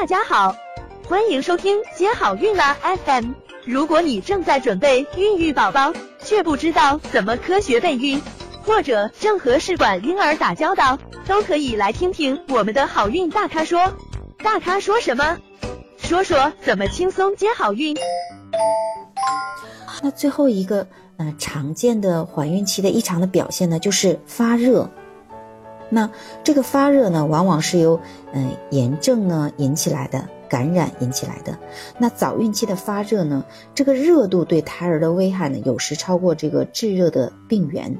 大家好，欢迎收听接好运啦 FM。如果你正在准备孕育宝宝，却不知道怎么科学备孕，或者正和试管婴儿打交道，都可以来听听我们的好运大咖说。大咖说什么？说说怎么轻松接好运。那最后一个，呃，常见的怀孕期的异常的表现呢，就是发热。那这个发热呢，往往是由嗯炎症呢引起来的，感染引起来的。那早孕期的发热呢，这个热度对胎儿的危害呢，有时超过这个致热的病原。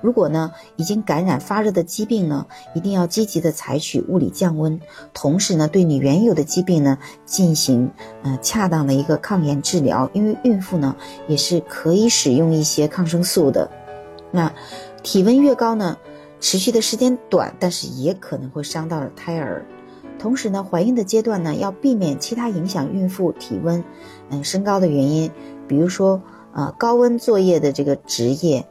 如果呢已经感染发热的疾病呢，一定要积极的采取物理降温，同时呢对你原有的疾病呢进行呃恰当的一个抗炎治疗。因为孕妇呢也是可以使用一些抗生素的。那体温越高呢？持续的时间短，但是也可能会伤到了胎儿。同时呢，怀孕的阶段呢，要避免其他影响孕妇体温、嗯升高的原因，比如说啊高温作业的这个职业，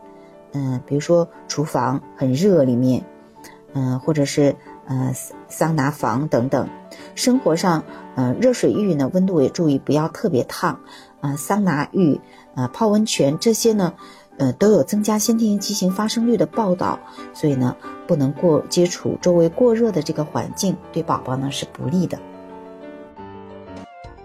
嗯，比如说厨房很热里面，嗯，或者是呃桑拿房等等。生活上，呃热水浴呢温度也注意不要特别烫，啊桑拿浴、啊泡温泉这些呢。呃，都有增加先天性畸形发生率的报道，所以呢，不能过接触周围过热的这个环境，对宝宝呢是不利的。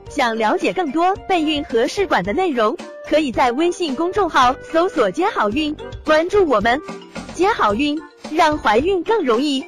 想了解更多备孕和试管的内容，可以在微信公众号搜索“接好运”，关注我们，接好运，让怀孕更容易。